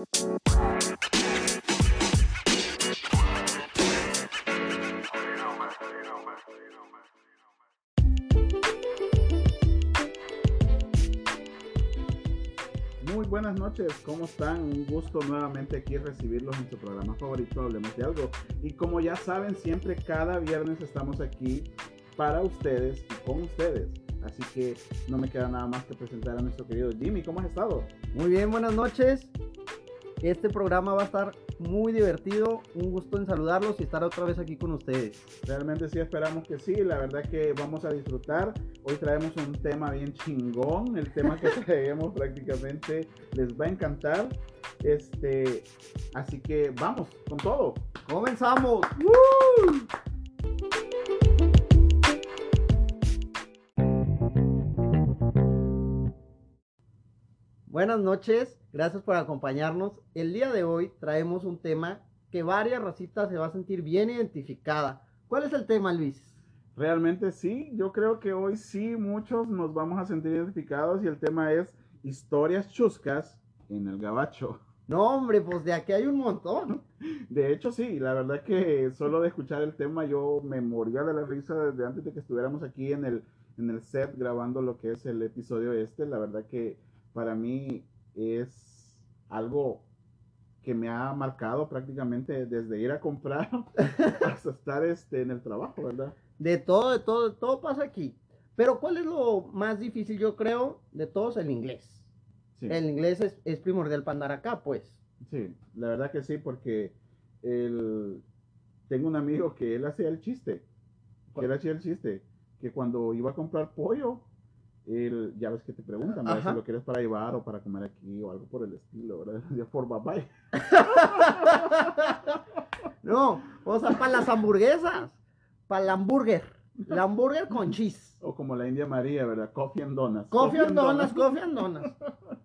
Muy buenas noches, ¿cómo están? Un gusto nuevamente aquí recibirlos en su programa favorito, Hablemos de Algo. Y como ya saben, siempre cada viernes estamos aquí para ustedes y con ustedes. Así que no me queda nada más que presentar a nuestro querido Jimmy. ¿Cómo has estado? Muy bien, buenas noches. Este programa va a estar muy divertido. Un gusto en saludarlos y estar otra vez aquí con ustedes. Realmente sí esperamos que sí. La verdad que vamos a disfrutar. Hoy traemos un tema bien chingón. El tema que traemos prácticamente les va a encantar. Este, así que vamos con todo. ¡Comenzamos! Buenas noches, gracias por acompañarnos. El día de hoy traemos un tema que varias racitas se va a sentir bien identificada. ¿Cuál es el tema, Luis? Realmente sí, yo creo que hoy sí muchos nos vamos a sentir identificados y el tema es historias chuscas en el gabacho. No, hombre, pues de aquí hay un montón. De hecho, sí, la verdad que solo de escuchar el tema yo me moría de la risa desde antes de que estuviéramos aquí en el, en el set grabando lo que es el episodio este. La verdad que para mí es algo que me ha marcado prácticamente desde ir a comprar hasta estar este, en el trabajo, ¿verdad? De todo, de todo, de todo pasa aquí. Pero ¿cuál es lo más difícil, yo creo, de todos? El inglés. Sí. El inglés es, es primordial para andar acá, pues. Sí, la verdad que sí, porque el... tengo un amigo que él hacía el chiste, que él hacía el chiste, que cuando iba a comprar pollo, él, ya ves que te preguntan, ¿verdad? Si lo quieres para llevar o para comer aquí o algo por el estilo, ¿verdad? Decía, por bye No, o sea, para las hamburguesas, para el hamburger, la hamburger con cheese. O como la India María, ¿verdad? Coffee and donuts. Coffee and donuts, coffee and donuts.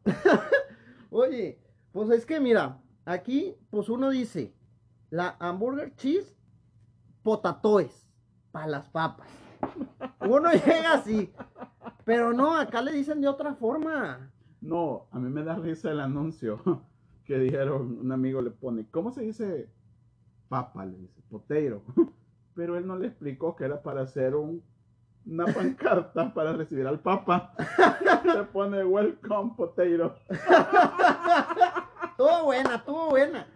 Oye, pues es que mira, aquí pues uno dice, la hamburger cheese, potatoes, para las papas. Uno llega así, pero no, acá le dicen de otra forma. No, a mí me da risa el anuncio que dijeron, un amigo le pone, ¿cómo se dice papa? Le dice, potato. Pero él no le explicó que era para hacer un, una pancarta para recibir al papa. Se pone welcome potato. Tuvo buena, tuvo buena.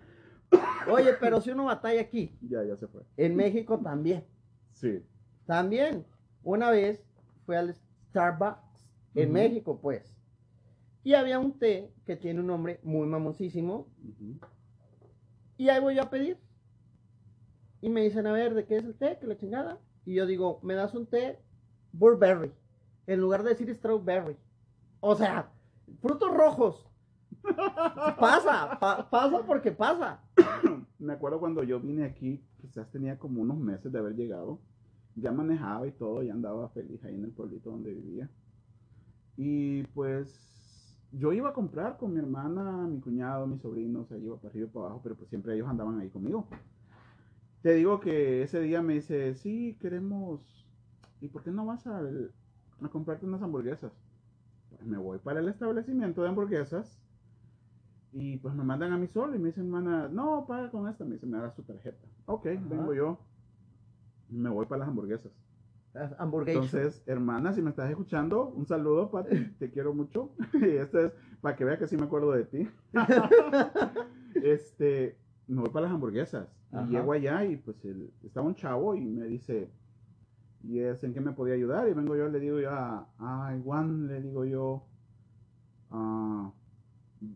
Oye, pero si uno batalla aquí, Ya, ya se fue. en México también. Sí. También, una vez fue al Starbucks en. México, pues. Y había un té que tiene un nombre muy mamoncísimo. Ujú. Y ahí voy yo a pedir. Y me dicen, a ver, ¿de qué es el té? Que la chingada. Y yo digo, me das un té Burberry. En lugar de decir strawberry. O sea, frutos rojos. Pasa, pa- pasa porque pasa. Me acuerdo cuando yo vine aquí, quizás tenía como unos meses de haber llegado. Ya manejaba y todo, ya andaba feliz ahí en el pueblito donde vivía. Y pues yo iba a comprar con mi hermana, mi cuñado, mis sobrinos, o sea, iba para arriba y para abajo, pero pues siempre ellos andaban ahí conmigo. Te digo que ese día me dice, sí, queremos, ¿y por qué no vas a, a comprarte unas hamburguesas? Pues me voy para el establecimiento de hamburguesas y pues me mandan a mi sol y me dicen, hermana, no, paga con esta, me dice, me da su tarjeta. Ok, Ajá. vengo yo, me voy para las hamburguesas. Las hamburguesas. Entonces, hermana, si me estás escuchando, un saludo, Pati, te quiero mucho. Y este es para que vea que sí me acuerdo de ti. este, me voy para las hamburguesas. Ajá. Y llego allá y pues el- estaba un chavo y me dice, ¿y es en qué me podía ayudar? Y vengo yo, le digo yo, ay, Juan, le digo yo, ah,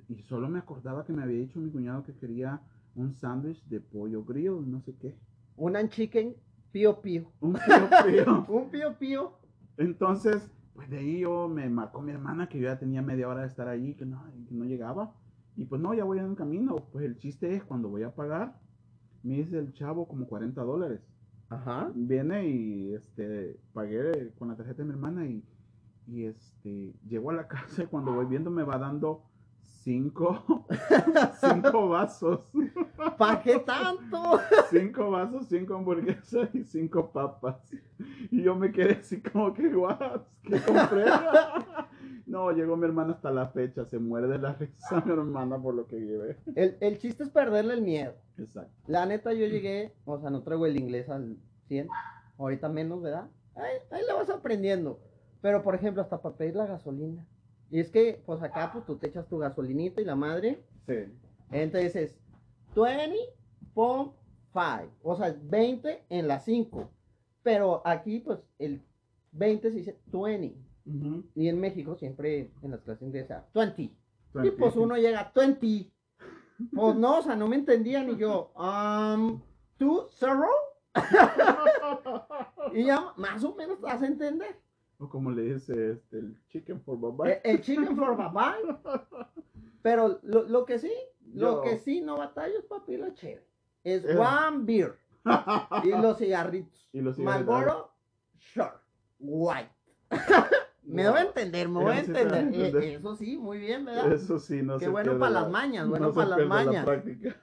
y solo me acordaba que me había dicho mi cuñado que quería un sándwich de pollo grill, no sé qué. Un chicken pío pío. Un pío pío. Un pío pío. Entonces, pues de ahí yo me marcó mi hermana que yo ya tenía media hora de estar allí, que no, que no llegaba. Y pues no, ya voy en el camino. Pues el chiste es cuando voy a pagar, me dice el chavo como 40 dólares. Ajá. Viene y este pagué con la tarjeta de mi hermana y, y este llego a la casa y cuando voy viendo me va dando cinco, cinco vasos. ¿Para qué tanto? cinco vasos, cinco hamburguesas y cinco papas. Y yo me quedé así como que, guau, ¿qué compré? No, llegó mi hermana hasta la fecha, se muere de la risa mi hermana por lo que llevé. El, el chiste es perderle el miedo. Exacto. La neta, yo llegué, o sea, no traigo el inglés al 100, ahorita menos, ¿verdad? Ahí, ahí le vas aprendiendo. Pero, por ejemplo, hasta para pedir la gasolina. Y es que, pues acá, pues tú te echas tu gasolinita y la madre. Sí. Entonces es 20.5, o sea, 20 en la 5. Pero aquí, pues, el 20 se dice 20. Ujú. Y en México siempre en las clases inglesas, 20. Y 20. pues uno llega a 20. Pues no, o sea, no me entendían y yo, um, ¿tú, zero? Y ya más o menos te vas a entender. O como le dice este, el chicken for baba. Eh, El chicken for bye Pero lo, lo que sí, lo que sí no batallo es papi la chévere. Es Eh. one beer. Y los cigarritos. Y los cigarritos. Marlboro, short, white. me voy a entender, me voy a sí entender. Eh. Eso sí, muy bien, ¿verdad? Eso sí, no Qué bueno para la- las mañas, bueno no para las la mañas. práctica.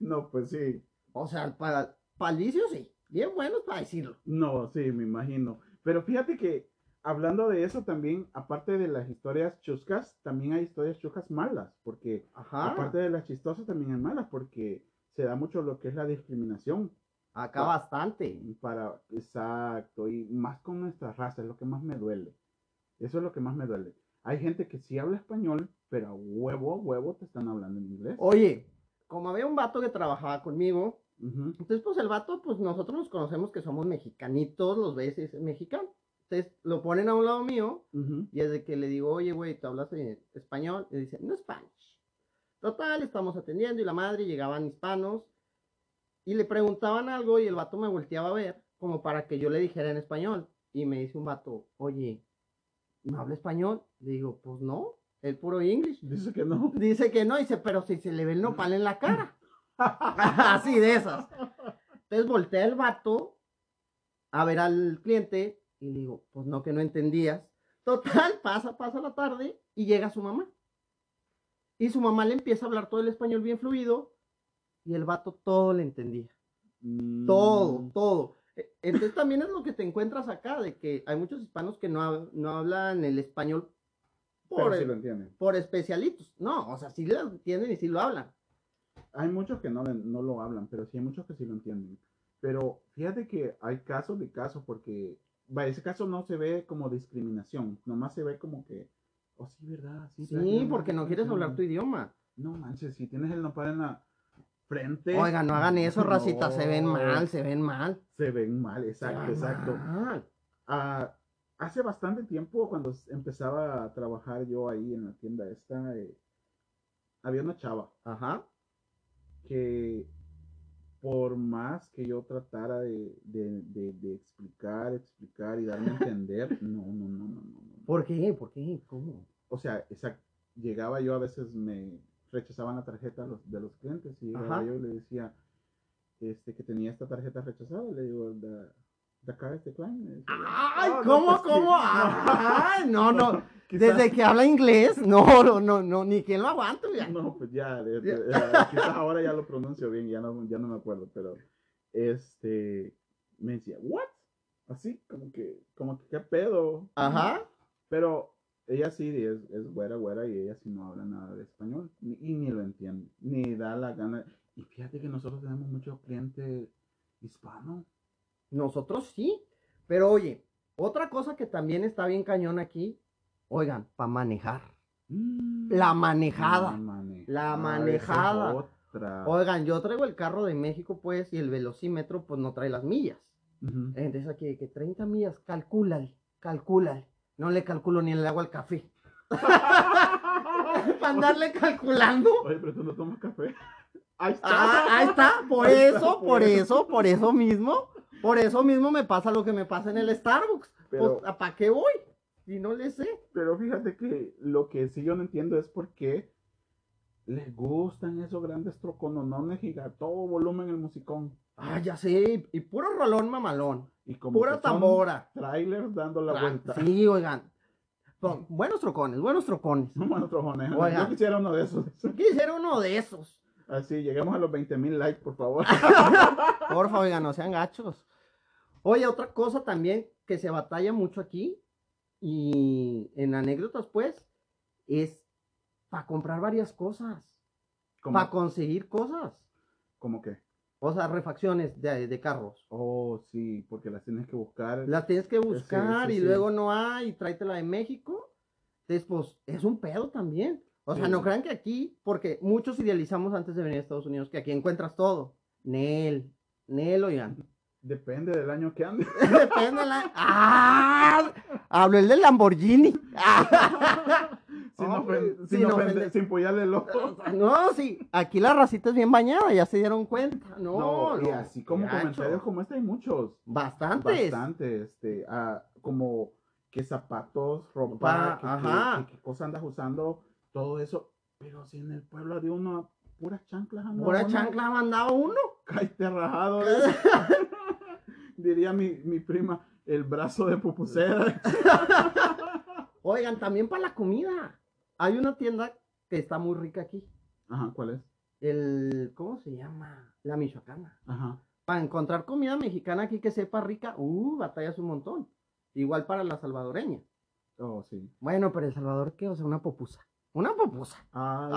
no, pues sí. O sea, para, vicio sí. Bien buenos para decirlo. No, sí, me imagino. Pero fíjate que hablando de eso también, aparte de las historias chuscas, también hay historias chuscas malas, porque Ajá. aparte de las chistosas también hay malas, porque se da mucho lo que es la discriminación. Acá bastante. Para, exacto, y más con nuestra raza, es lo que más me duele. Eso es lo que más me duele. Hay gente que sí habla español, pero a huevo, a huevo te están hablando en inglés. Oye, como había un vato que trabajaba conmigo, Entonces pues el vato, pues nosotros nos conocemos que somos mexicanitos, los ves y es mexicano. Entonces lo ponen a un lado mío Ujú. y es de que le digo, oye, güey, ¿te hablas en español? Y dice, no Spanish. Total, estamos atendiendo y la madre llegaban hispanos y le preguntaban algo y el vato me volteaba a ver como para que yo le dijera en español. Y me dice un vato, oye, ¿no habla español? Le digo, pues no, el puro English. Dice que no. Dice que no, dice, pero si se le ve el nopal en la cara. Así de esas. Entonces voltea el vato a ver al cliente y le digo, pues no, que no entendías. Total, pasa, pasa la tarde y llega su mamá. Y su mamá le empieza a hablar todo el español bien fluido y el vato todo le entendía. Mm, Todo, todo. E- Entonces también es lo que te encuentras acá, de que hay muchos hispanos que no, no hablan el español por, sí por especialitos. No, o sea, sí lo entienden y sí lo hablan. Hay muchos que no, no lo hablan, pero sí hay muchos que sí lo entienden. Pero fíjate que hay casos de casos porque, va, ese caso no se ve como discriminación, nomás se ve como que, oh sí, ¿verdad? Sí, porque no quieres atención". hablar tu idioma. No manches, si tienes el nopal en la frente. Oiga, no hagan eso, racita, se ven no, mal, se ven mal. Se ven mal, exacto, ven exacto. mal. Ah, hace bastante tiempo, cuando empezaba a trabajar yo ahí en la tienda esta, eh, había una chava Ajá. Que por más que yo tratara de, de- de- de explicar, explicar y darme a entender, no, no, no, no, no, no. ¿Por qué? ¿Por qué? ¿Cómo? O sea, llegaba yo a veces me rechazaban la tarjeta de los, de los clientes y llegaba Ajá. yo y le decía este que tenía esta tarjeta rechazada, le digo, the card is declined", le decía yo. ¡Ay, "Ah, no, cómo, pues cómo! no". ¡Ay, no, no! Quizás- Desde que habla inglés, no, no, no, no, ni quien lo aguanta, ya. No, pues ya, de- de- Ya. eh, quizás ahora ya lo pronuncio bien, ya no, ya no me acuerdo, pero este me decía, ¿what? Así, como que, como que, ¿qué pedo? Ajá. Pero ella sí es, es güera, güera, y ella sí no habla nada de español, ni- y ni lo entiende, ni da la gana. Y fíjate que nosotros tenemos muchos clientes hispanos. Nosotros sí. Pero oye, otra cosa que también está bien cañón aquí, oigan, para manejar. Mm, La manejada. La manejada. La otra. Oigan, yo traigo el carro de México, pues, y el velocímetro, pues, no trae las millas. Ujú. Entonces aquí, que 30 millas, calcúlale, calcúlale. No le calculo ni el agua al café. Para andarle calculando. Oye, pero tú no tomas café. Ahí está. Ah, ahí está, por Ahí está, eso, por eso, por eso mismo. Por eso mismo me pasa lo que me pasa en el Starbucks. Pero- Pues, ¿para qué voy? Si no le sé. Pero fíjate que lo que sí yo no entiendo es por qué les gustan esos grandes trocononones y a todo volumen el musicón. Ah, ya sé, y puro rolón mamalón. Y como Pura tambora. Trailers dando la Tra- vuelta. Sí, oigan. Son buenos trocones, buenos trocones. Bueno, trojones. Oiga. Yo quisiera uno de esos. Quisiera uno de esos. Así, lleguemos a los 20 mil likes, por favor. Porfa, oigan, no sean gachos. Oye, otra cosa también que se batalla mucho aquí, Y en anécdotas, pues, es para comprar varias cosas, ¿Cómo, para conseguir cosas. ¿Cómo qué? O sea, refacciones de, de carros. Oh, sí, porque las tienes que buscar. Las tienes que buscar sí, y sí. luego no hay, y tráetela de México. Entonces, pues, es un pedo también. O sea, Sí. no crean que aquí, porque muchos idealizamos antes de venir a Estados Unidos que aquí encuentras todo. Nel, Nel, oigan. Depende del año que andes. Depende de la... ¡Ah! El del Lamborghini. ¡Ah! sin, Hombre, ofen- sin sin, ofender- ofender. sin pullarle el ojo. No, sí, aquí la racita es bien bañada, ya se dieron cuenta. No, No, y así como gacho. comentarios como este hay muchos. Bastantes. Bastante, este, ah, como qué zapatos, ropa, ajá. qué cosa andas usando, todo eso. Pero si en el pueblo de uno, puras chanclas anda Pura uno, chancla ha mandado uno. cáete rajado. ¿eh? Diría mi, mi prima, el brazo de pupusera. Oigan, también para la comida. Hay una tienda que está muy rica aquí. Ajá, ¿cuál es? El, ¿cómo se llama? La Michoacana. Ajá. Para encontrar comida mexicana aquí que sepa rica, uh, batallas un montón. Igual para la salvadoreña. Oh, sí. Bueno, pero El Salvador, ¿qué? O sea, una popusa. Una popusa. Ay,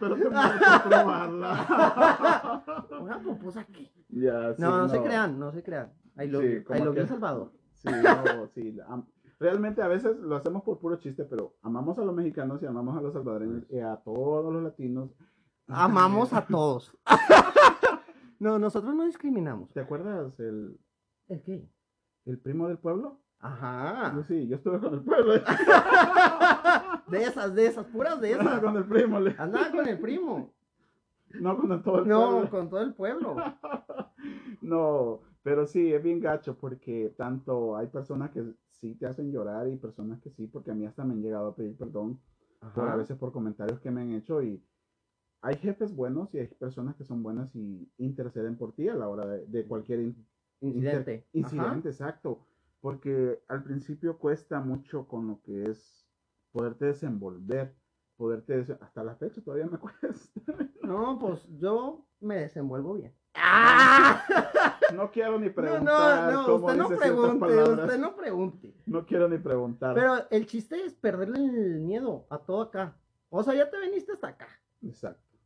pero mereces probarla. ¿Una popusa qué? ya, sí, No, no, se crean, no se crean. I love, Sí, que- Salvador. Sí, no, sí. la- realmente a veces lo hacemos por puro chiste, pero amamos a los mexicanos y amamos a los salvadoreños y a todos los latinos. Amamos a todos. no, nosotros no discriminamos. ¿Te acuerdas el, ¿El qué? el primo del pueblo? Ajá. Yo sí, yo estuve con el pueblo. De esas, de esas, puras de esas. con el primo, le- Andaba con el primo. no con todo el No, pueblo. con todo el pueblo. No, pero sí, es bien gacho porque tanto hay personas que sí te hacen llorar y personas que sí, porque a mí hasta me han llegado a pedir perdón por a veces por comentarios que me han hecho y hay jefes buenos y hay personas que son buenas y interceden por ti a la hora de, de cualquier in- Incidente. inter- incidente, exacto, porque al principio cuesta mucho con lo que es poderte desenvolver, poderte des- hasta la fecha todavía me cuesta. No, pues yo me desenvuelvo bien. No quiero ni No, preguntar no, no, cómo usted no pregunte, usted no pregunte. No quiero ni preguntar. Pero el chiste es perderle el miedo a todo acá. O sea, ya te veniste hasta acá. Exacto.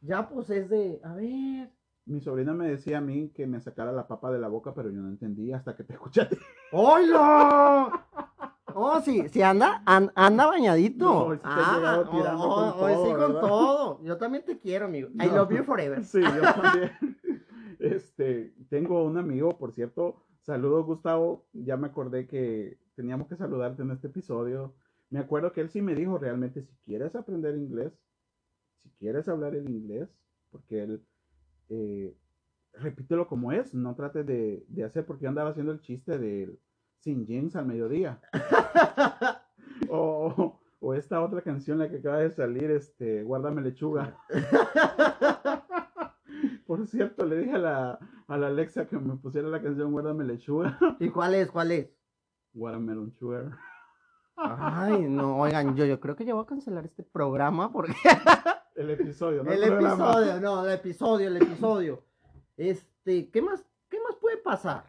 Ya pues es de, a ver. Mi sobrina me decía a mí que me sacara la papa de la boca, pero yo no entendía hasta que te escuchaste. ¡Hola! Oh, sí, sí anda, an- anda bañadito. No, hoy sí te tirando oh, con hoy todo, sí con ¿verdad? todo. Yo también te quiero, amigo. I No. love you forever. Sí, yo también. Este, tengo un amigo, por cierto. Saludos, Gustavo. Ya me acordé que teníamos que saludarte en este episodio. Me acuerdo que él sí me dijo realmente, si quieres aprender inglés, si quieres hablar el inglés, porque él, eh, repítelo como es, no trates de, de hacer, porque yo andaba haciendo el chiste del sin jeans al mediodía. o, o esta otra canción, la que acaba de salir, este, Guárdame lechuga. Por cierto, le dije a la, a la Alexa que me pusiera la canción Guárdame lechuga. ¿Y cuál es? ¿Cuál es? Watermelon sugar. Ay, no, oigan, yo, yo creo que ya voy a cancelar este programa porque El episodio, ¿no? el episodio, no, el episodio, el episodio. Este, ¿qué más, qué más puede pasar?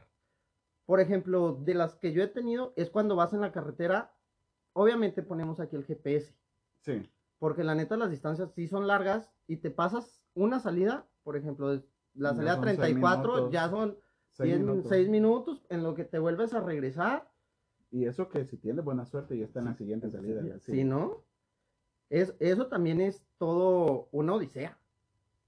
Por ejemplo, de las que yo he tenido es cuando vas en la carretera, obviamente ponemos aquí el GPS, Sí, porque la neta las distancias sí son largas y te pasas una salida, por ejemplo, la salida son seis 34 minutos. ya son seis 6 minutos. minutos en lo que te vuelves a regresar. Y eso que si tienes buena suerte ya está en la siguiente salida. Sí, sí. ¿no? Es, eso también es todo una odisea.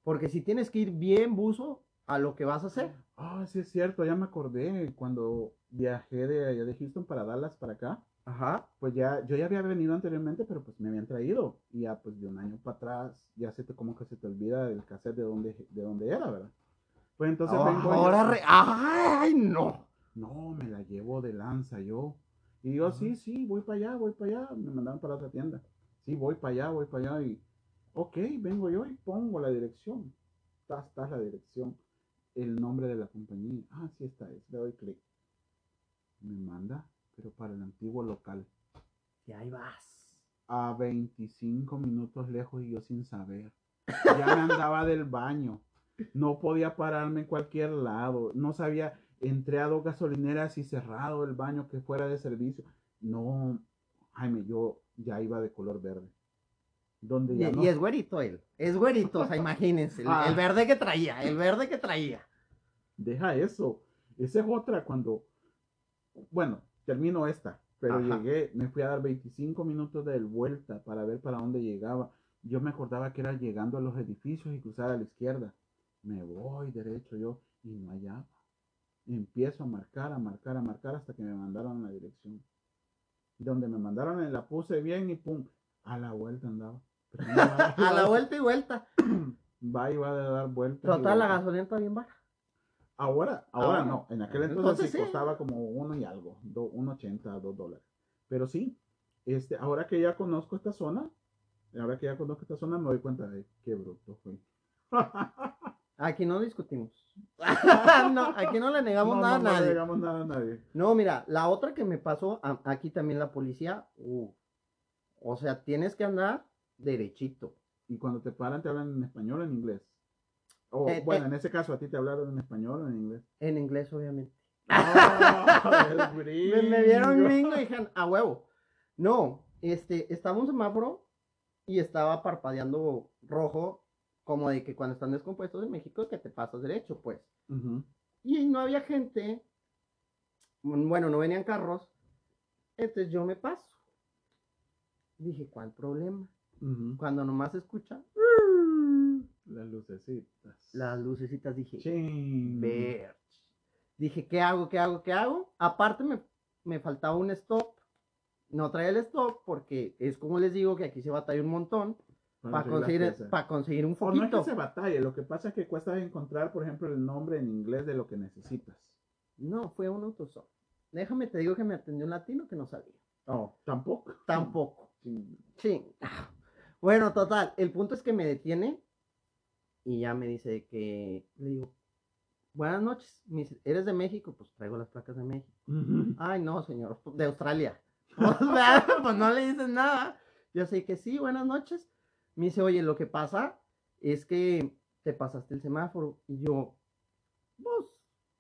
Porque si tienes que ir bien buzo a lo que vas a hacer. Ah, sí es cierto, ya me acordé cuando viajé de allá de Houston para Dallas para acá. Ajá. Pues ya, yo ya había venido anteriormente, pero pues me habían traído. Y ya pues de un año para atrás, ya se te como que se te olvida el cassette de dónde, de dónde era, ¿verdad? Pues entonces vengo y- Ahora, re- ¡ay, no! No, me la llevo de lanza yo. Y yo, sí, sí, voy para allá, voy para allá. Me mandaron para otra tienda. Sí, voy para allá, voy para allá. Y, ok, vengo yo y pongo la dirección. Está, está la dirección. El nombre de la compañía. Ah, sí, está, es. Le doy clic. Me manda, pero para el antiguo local. Y ahí vas. A 25 minutos lejos y yo sin saber. Ya me andaba del baño. No podía pararme en cualquier lado. No sabía, entré a dos gasolineras y cerrado el baño que fuera de servicio. no, Jaime, yo ya iba de color verde. Donde Y, ya no- y es güerito él. Es güerito, o sea, imagínense. El, Ah. el verde que traía, el verde que traía. Deja eso. Esa es otra cuando, bueno, termino esta, pero Ajá. llegué, me fui a dar 25 minutos de vuelta para ver para dónde llegaba. Yo me acordaba que era llegando a los edificios y cruzar a la izquierda. Me voy derecho yo y no hallaba. Empiezo a marcar, a marcar, a marcar hasta que me mandaron la dirección. Donde me mandaron la puse bien y pum, a la vuelta andaba. No, A la vuelta y vuelta. Va y va de dar vueltas. Total, la vueltas. gasolina está bien baja. Ahora, ahora Ahora. no. En aquel entonces, Entonces sí costaba como uno y algo, do, ochenta, dos dólares. Pero sí, este, ahora que ya conozco esta zona, ahora que ya conozco esta zona, me doy cuenta de qué bruto fui. Aquí no discutimos. no, aquí no le negamos no, nada no, a no le nadie. digamos nada a nadie. No, mira, la otra que me pasó, a- aquí también la policía, uh, o sea, tienes que andar derechito. Y cuando te paran, te hablan en español o en inglés. O, Eh, bueno, eh. en ese caso, a ti te hablaron en español o en inglés. En inglés, obviamente. Ah, Me, me vieron gringo y dijeron, a huevo. No, este, estaba un semáforo y estaba parpadeando rojo, como de que cuando están descompuestos en México, que te pasas derecho, pues. Ujú. Y no había gente, mm, bueno, no venían carros, entonces yo me paso. Dije, ¿cuál problema? Cuando nomás se escucha Las lucecitas. las lucecitas, dije, ver. Dije, ¿qué hago? ¿Qué hago? ¿Qué hago? Aparte me, me faltaba un stop. No traía el stop porque es como les digo que aquí se batalla un montón para conseguir, piezas. para conseguir un O no es que se batalle, lo que pasa es que cuesta encontrar, por ejemplo, el nombre en inglés de lo que necesitas. No, fue un autostop. Déjame te digo que me atendió un latino que no sabía. Oh, tampoco. Tampoco. Sí. Sí. Bueno, total. El punto es que me detiene y ya me dice que le digo, buenas noches. Me dice, ¿eres de México? Pues traigo las placas de México. Ujú. Ay, no, señor, de Australia. O sea, pues no le dicen nada. Yo sé que sí, buenas noches. Me dice, oye, lo que pasa es que te pasaste el semáforo. Y yo, pues,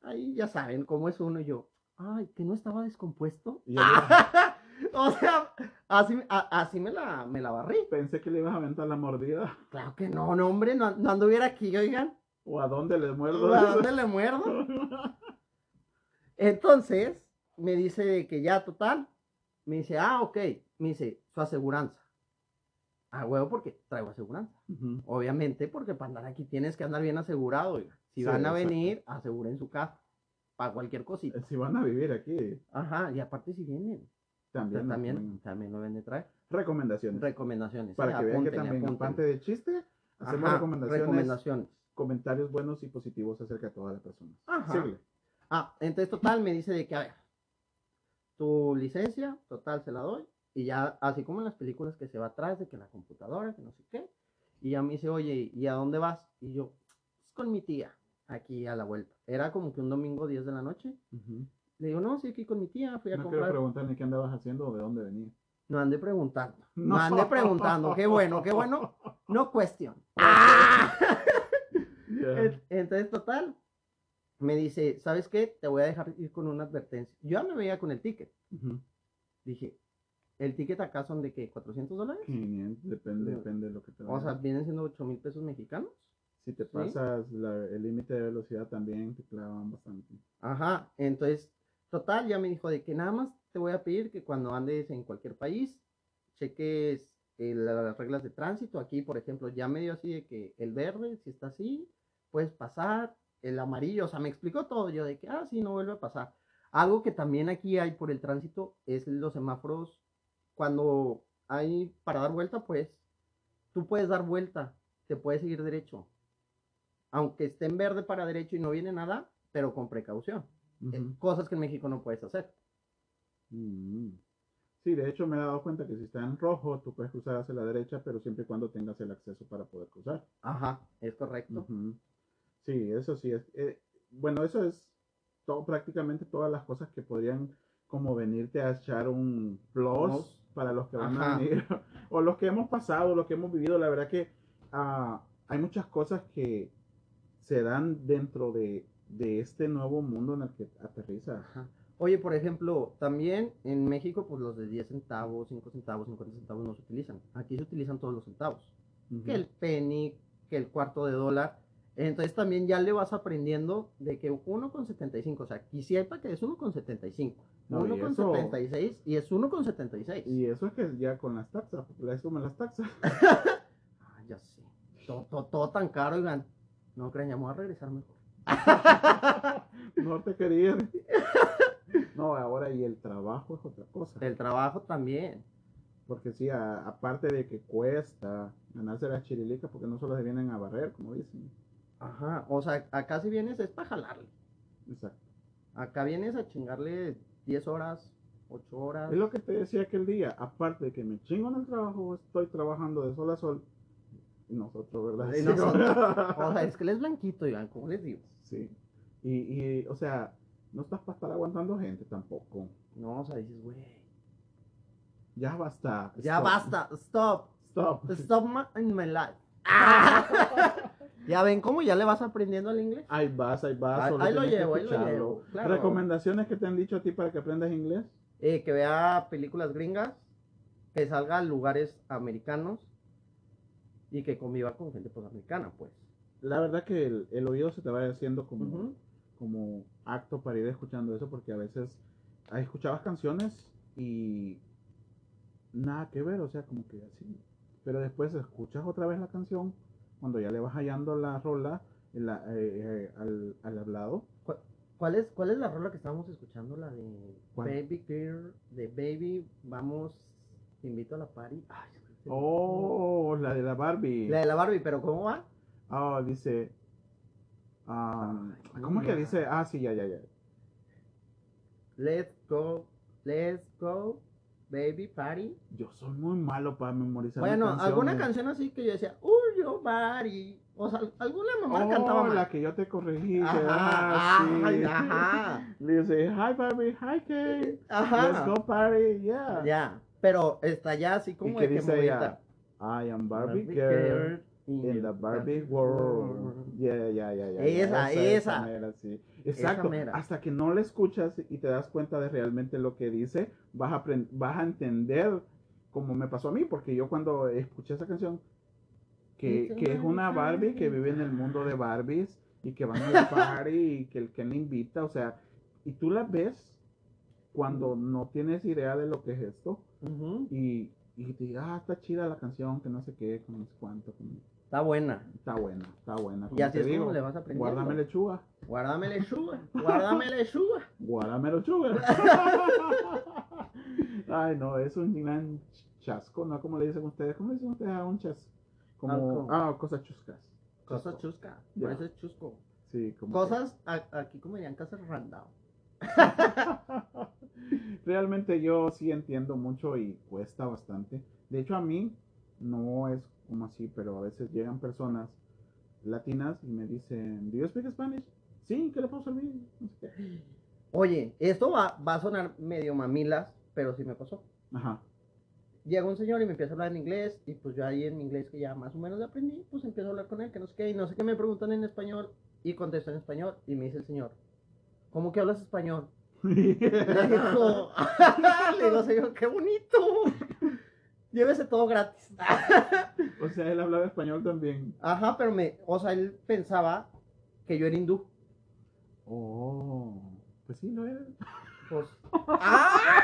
ahí ya saben cómo es uno. Y yo, ay, que no estaba descompuesto. O sea, así, a- así me, la, me la barrí. pensé que le ibas a aventar la mordida. Claro que no, no, hombre, no, no anduviera aquí, oigan. ¿O a dónde le muerdo? ¿A dónde le muerdo? Entonces, me dice que ya, total. Me dice, ah, ok. Me dice, su aseguranza. Ah, huevo, porque traigo aseguranza. Obviamente, porque para andar aquí tienes que andar bien asegurado. oiga. Si Sí, van a exacto. venir, aseguren su carro. Para cualquier cosita. Si van a vivir aquí, Ajá, y aparte si vienen. o sea, también. también, también. lo ven de traer. Recomendaciones. Recomendaciones. Para que vean que también, aparte de chiste, hacemos Ajá, recomendaciones, recomendaciones. comentarios buenos y positivos acerca de todas las personas. Ajá. Ah, entonces total me dice de que, a ver, tu licencia, total, se la doy. Y ya, así como en las películas que se va atrás de que la computadora, que no sé qué. Y ya me dice, oye, ¿y a dónde vas? Y yo, pues con mi tía, aquí a la vuelta. Era como que un domingo 10 de la noche. Le digo, no, sí, aquí con mi tía, fui a No quiero comprar. preguntar ni qué andabas haciendo o de dónde venías. No ande preguntando. No, No. ande preguntando. Qué bueno, qué bueno. No cuestión. ¡Ah! Entonces, total, me dice, ¿sabes qué? Te voy a dejar ir con una advertencia. Yo ya me veía con el ticket. Dije, ¿el ticket acá son de qué? ¿400 dólares? 500, depende, No. depende de lo que te O sea, vienen siendo 8 mil pesos mexicanos. Si te ¿sí? pasas la- el límite de velocidad también te clavan bastante. Ajá, entonces, total, ya me dijo de que nada más te voy a pedir que cuando andes en cualquier país, cheques eh, las reglas de tránsito. Aquí, por ejemplo, ya me dio así de que el verde, si está así, puedes pasar. El amarillo, o sea, me explicó todo. Yo de que, ah, sí, no vuelve a pasar. Algo que también aquí hay por el tránsito es los semáforos. Cuando hay para dar vuelta, pues, tú puedes dar vuelta, te puedes seguir derecho. Aunque esté en verde para derecho y no viene nada, pero con precaución. Eh. Cosas que en México no puedes hacer. Mm. Sí, de hecho me he dado cuenta que si está en rojo, tú puedes cruzar hacia la derecha, pero siempre y cuando tengas el acceso para poder cruzar. Ajá, es correcto. Sí, eso sí es. eh, bueno, eso es todo, prácticamente todas las cosas que podrían como venirte a echar un Plus. Para los que van Ajá. a venir o los que hemos pasado, los que hemos vivido. La verdad que ah, hay muchas cosas que se dan dentro de, de este nuevo mundo en el que aterriza. Ajá. Oye, por ejemplo, también en México, pues los de 10 centavos, 5 centavos, 50 centavos no se utilizan. Aquí se utilizan todos los centavos. Que el penny, que el cuarto de dólar. Entonces también ya le vas aprendiendo de que 1,75, o sea, aquí sí hay para que es 1,75. No, y 1,76 y es 1,76. Y eso es que ya con las taxas, porque le suman las taxas. Ah, ya sé. Todo, todo, todo tan caro, oigan. No crean, ya me voy a regresar mejor. no te quería. No, ahora y el trabajo es otra cosa. El trabajo también. Porque sí, a- aparte de que cuesta ganarse las chirilicas, porque no solo se vienen a barrer, como dicen. Ajá. O sea, acá si vienes es para jalarle. Exacto. Acá vienes a chingarle 10 horas, 8 horas. Es lo que te decía aquel día, aparte de que me chingo en el trabajo, estoy trabajando de sol a sol. Y nosotros, ¿verdad? Y Sí, nosotros. O sea, es que él es blanquito, oigan, ¿cómo les digo? Sí. Y, y, o sea, no estás para estar aguantando gente tampoco. No, o sea, dices, güey. Ya basta. Ya Stop. basta, stop. Stop. Stop my, in my life. ya ven cómo ya le vas aprendiendo el inglés. Ahí vas, ahí vas. Ahí- lo llevo, ahí lo llevo, claro. ¿Recomendaciones que te han dicho a ti para que aprendas inglés? Eh, que vea películas gringas, que salga a lugares americanos y que conviva con gente pues americana, pues. La verdad que el, el oído se te va haciendo como, Ujú. como acto para ir escuchando eso, porque a veces escuchabas canciones y nada que ver, o sea, como que así. Pero después escuchas otra vez la canción, cuando ya le vas hallando la rola la- eh, eh, al, al hablado. ¿Cuál, cuál es, ¿Cuál es la rola que estábamos escuchando? La de ¿Cuál? Baby Girl, de Baby, vamos, te invito a la party. Ay, Oh, la de la Barbie. La de la Barbie, pero ¿cómo va? Oh, dice. um, Ay, ¿Cómo es que dice? Ah, sí, ya, ya, ya. Let's go, let's go, baby party. Yo soy muy malo para memorizar. Bueno, canciones. alguna canción así que yo decía, uh, yo body. O sea, alguna mamá Oh, cantaba mal. la que yo te corregí. Ajá, ah, sí. ajá. Le dice, hi Barbie, hi Kate. Let's Ajá. go party, yeah. Ya, pero está ya así ¿Y como qué de que dice ella? I am Barbie, Barbie girl in the Barbie world. Yeah, yeah, yeah, yeah. Esa, esa. mera, sí. Exacto. Hasta que no la escuchas y te das cuenta de realmente lo que dice, vas a, vas a entender como me pasó a mí, porque yo cuando escuché esa canción, que, que es una Barbie que vive en el mundo de Barbies y que van a la party y que el Ken le invita, o sea, y tú la ves cuando no tienes idea de lo que es esto y, y te digas, ah, está chida la canción, que no sé qué, que no sé cuánto, que no- Está buena. está buena, está buena. Y así es como le vas aprendiendo. Guárdame lechuga, Guárdame lechuga, guárdame lechuga. guárdame lechuga. Ay, no, es un gran chasco, ¿no? Como le dicen ustedes, ¿cómo le dicen ustedes a un chas? Como, ah, cosas chuscas. Cosas chusca, Ya. por eso es chusco. Sí, como Cosas, a- aquí como dirían, cosas random. Realmente yo sí entiendo mucho y cuesta bastante. De hecho, a mí no es como así, pero a veces llegan personas latinas y me dicen, ¿Do you speak Spanish? Sí, ¿qué le puedo servir? No sé qué. Oye, esto va, va a sonar medio mamilas, pero sí me pasó. Ajá. Llega un señor y me empieza a hablar en inglés, y pues yo ahí en inglés que ya más o menos aprendí, pues empiezo a hablar con él, que no sé qué, y no sé qué me preguntan en español, y contesto en español, y me dice el señor, ¿cómo que hablas español? Le digo, le digo, señor, qué bonito. Llévese todo gratis. o sea, él hablaba español también. Ajá, pero me, o sea, él pensaba que yo era hindú. Oh, pues sí, lo era. Pues, ¡ah!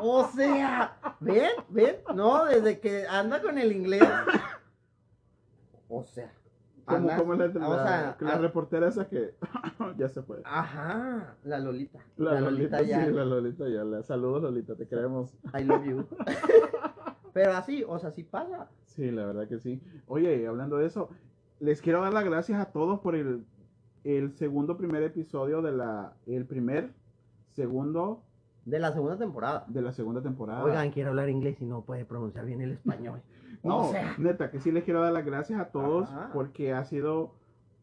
O sea, ¿ven? ¿Ven? No, desde que anda con el inglés. O sea, Como, como la, o la- sea, la reportera esa que ya se fue. Ajá, la Lolita. La, Lolita, ya. sí, la Lolita ya. Saludos, Lolita, te queremos. I love you. Pero así, o sea, sí pasa. Sí, la verdad que sí. Oye, hablando de eso, les quiero dar las gracias a todos por el, el segundo primer episodio de la, el primer, segundo De la segunda temporada. de la segunda temporada. Oigan, quiere hablar inglés y no puede pronunciar bien el español. No, o sea. neta, que sí les quiero dar las gracias a todos Ajá. porque ha sido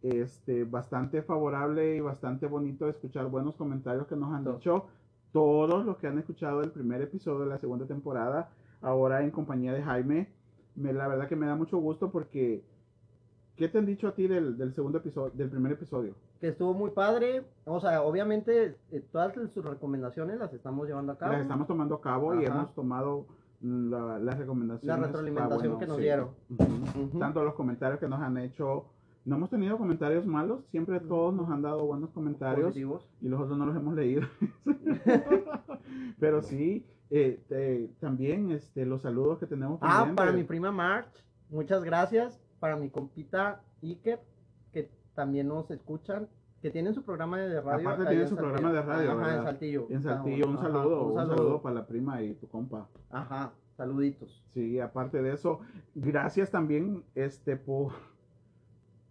este bastante favorable y bastante bonito escuchar buenos comentarios que nos han dicho todos los que han escuchado el primer episodio de la segunda temporada, ahora en compañía de Jaime. Me, la verdad que me da mucho gusto porque ¿qué te han dicho a ti del, del segundo episodio, del primer episodio? Que estuvo muy padre. O sea, obviamente eh, todas sus recomendaciones las estamos llevando a cabo. Las estamos tomando a cabo y Ajá. hemos tomado la- las recomendaciones. La retroalimentación Ah, que nos sí. dieron. Tanto los comentarios que nos han hecho. No hemos tenido comentarios malos, siempre todos nos han dado buenos comentarios Positivos. y los otros no los hemos leído. Pero sí, eh, también este, los saludos que tenemos. Ah, pendientes. para mi prima March, muchas gracias. Para mi compita Iker, que también nos escuchan, que tienen su programa de radio. Aparte tiene en su Saltillo. programa de radio, Ajá, ¿verdad? en Saltillo. En Saltillo, un Ajá, saludo, un un saludo. para la prima y tu compa. Ajá, saluditos. Sí, aparte de eso, gracias también este por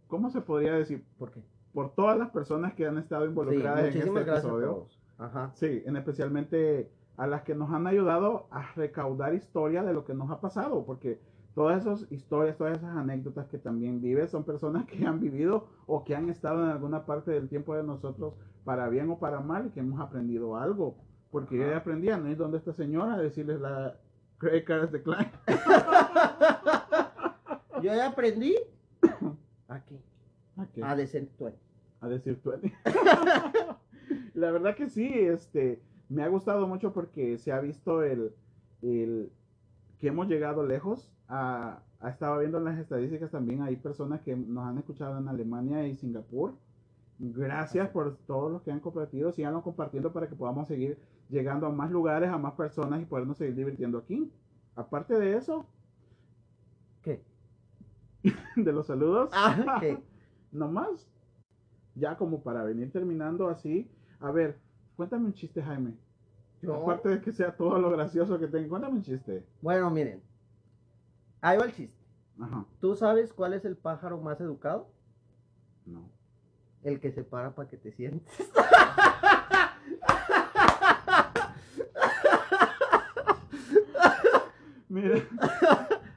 ¿cómo se podría decir? ¿Por qué? Por todas las personas que han estado Sí, involucradas en este episodio. Ajá. Sí, en especialmente a las que nos han ayudado a recaudar historia de lo que nos ha pasado, porque todas esas historias, todas esas anécdotas que también vives son personas que han vivido o que han estado en alguna parte del tiempo de nosotros para bien o para mal y que hemos aprendido algo. Porque yo ya aprendí a no ir donde esta señora a decirles la credit cards de Klein. Yo ya aprendí aquí, ¿A a descentuar. a decir tú. La verdad que sí, este, me ha gustado mucho porque se ha visto el, el que hemos llegado lejos. A, a- estaba viendo en las estadísticas también, hay personas que nos han escuchado en Alemania y Singapur. Gracias por todos los que han compartido, síganlo compartiendo para que podamos seguir llegando a más lugares, a más personas y podernos seguir divirtiendo aquí. Aparte de eso, ¿Qué? de los saludos, Ah, ¿qué? nomás, ya como para venir terminando así, a ver, cuéntame un chiste, Jaime. Yo- Aparte de que sea todo lo gracioso que tenga, cuéntame un chiste. Bueno, miren. Ahí va el chiste. Ajá, ¿Tú sabes cuál es el pájaro más educado? no. El que se para para que te sientes. Mira,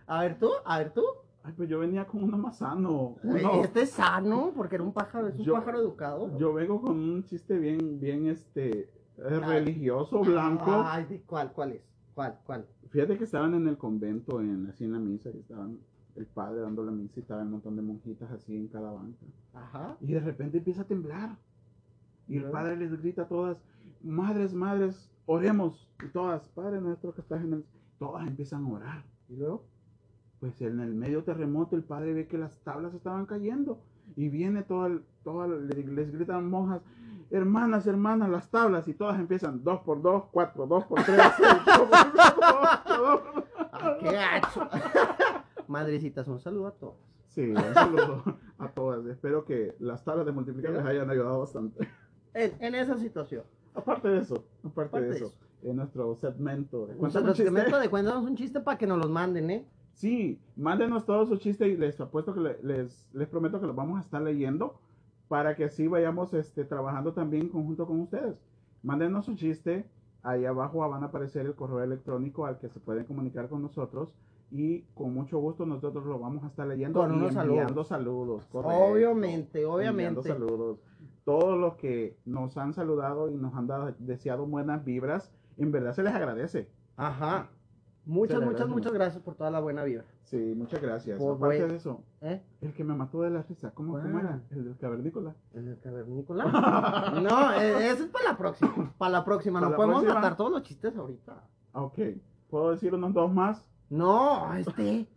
A ver tú, a ver tú. ay, pues yo venía con uno más sano. Uno- Este es sano, porque era un pájaro, es un Yo- pájaro educado. yo vengo con un chiste bien, bien, este, Ay. religioso, blanco. Ay, ¿de ¿cuál, cuál es? ¿Cuál, cuál? Fíjate que estaban en el convento, en, así en la misa, y estaban el padre dando la misa y estaban un montón de monjitas así en cada banca. Ajá. Y de repente empieza a temblar. Y el padre les grita a todas, madres, madres, oremos. Y todas, Padre nuestro que estás en el... Todas empiezan a orar. ¿Y luego? Pues en el medio terremoto el padre ve que las tablas estaban cayendo. Y viene toda, el- toda le- les gritan monjas, hermanas, hermanas, las tablas. Y todas empiezan, dos por dos, cuatro, dos por tres, seis, dos por dos, dos por dos. ¡Ah, qué gacho! Madrecitas, un saludo a todos. Sí, un saludo a todas. Espero que las tablas de multiplicar les hayan ayudado bastante. En, en esa situación. Aparte de eso, aparte, Aparte de de eso, eso. en nuestro segmento de chiste. segmento de cuéntanos un chiste para que nos los manden, ¿eh? Sí, mándenos todos sus chistes y les apuesto que le- les, les prometo que los vamos a estar leyendo para que así vayamos este, trabajando también en conjunto con ustedes. Mándenos su chiste, ahí abajo van a aparecer el correo electrónico al que se pueden comunicar con nosotros y con mucho gusto nosotros lo vamos a estar leyendo Con unos enviando saludos. correcto. Obviamente, enviando obviamente. saludos. Todos los que nos han saludado y nos han dado, deseado buenas vibras, en verdad se les agradece. Ajá. Muchas, muchas, muchas gracias por toda la buena vibra. Sí, muchas gracias. Pues, Aparte de eso, ¿Eh? el que me mató de la risa, ¿cómo, cómo era? El del cavernícola. ¿En el cavernícola? No, eh, eso es para la próxima. Para la próxima. ¿Para No la podemos próxima? matar todos los chistes ahorita. Ah, Ok. ¿Puedo decir unos dos más? No, este.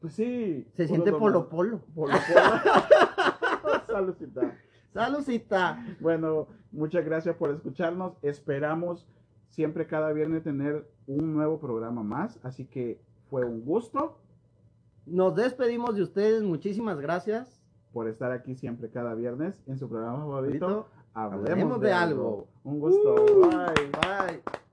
Pues sí. Se siente polo polo. Polo polo. Saludcita. Salucita. Bueno, muchas gracias por escucharnos. Esperamos siempre cada viernes tener un nuevo programa más. Así que fue un gusto Nos despedimos de ustedes. Muchísimas gracias. por estar aquí siempre cada viernes en su programa favorito. Hablemos, Hablemos de, de algo. algo. Un gusto. Uh. Bye. Bye.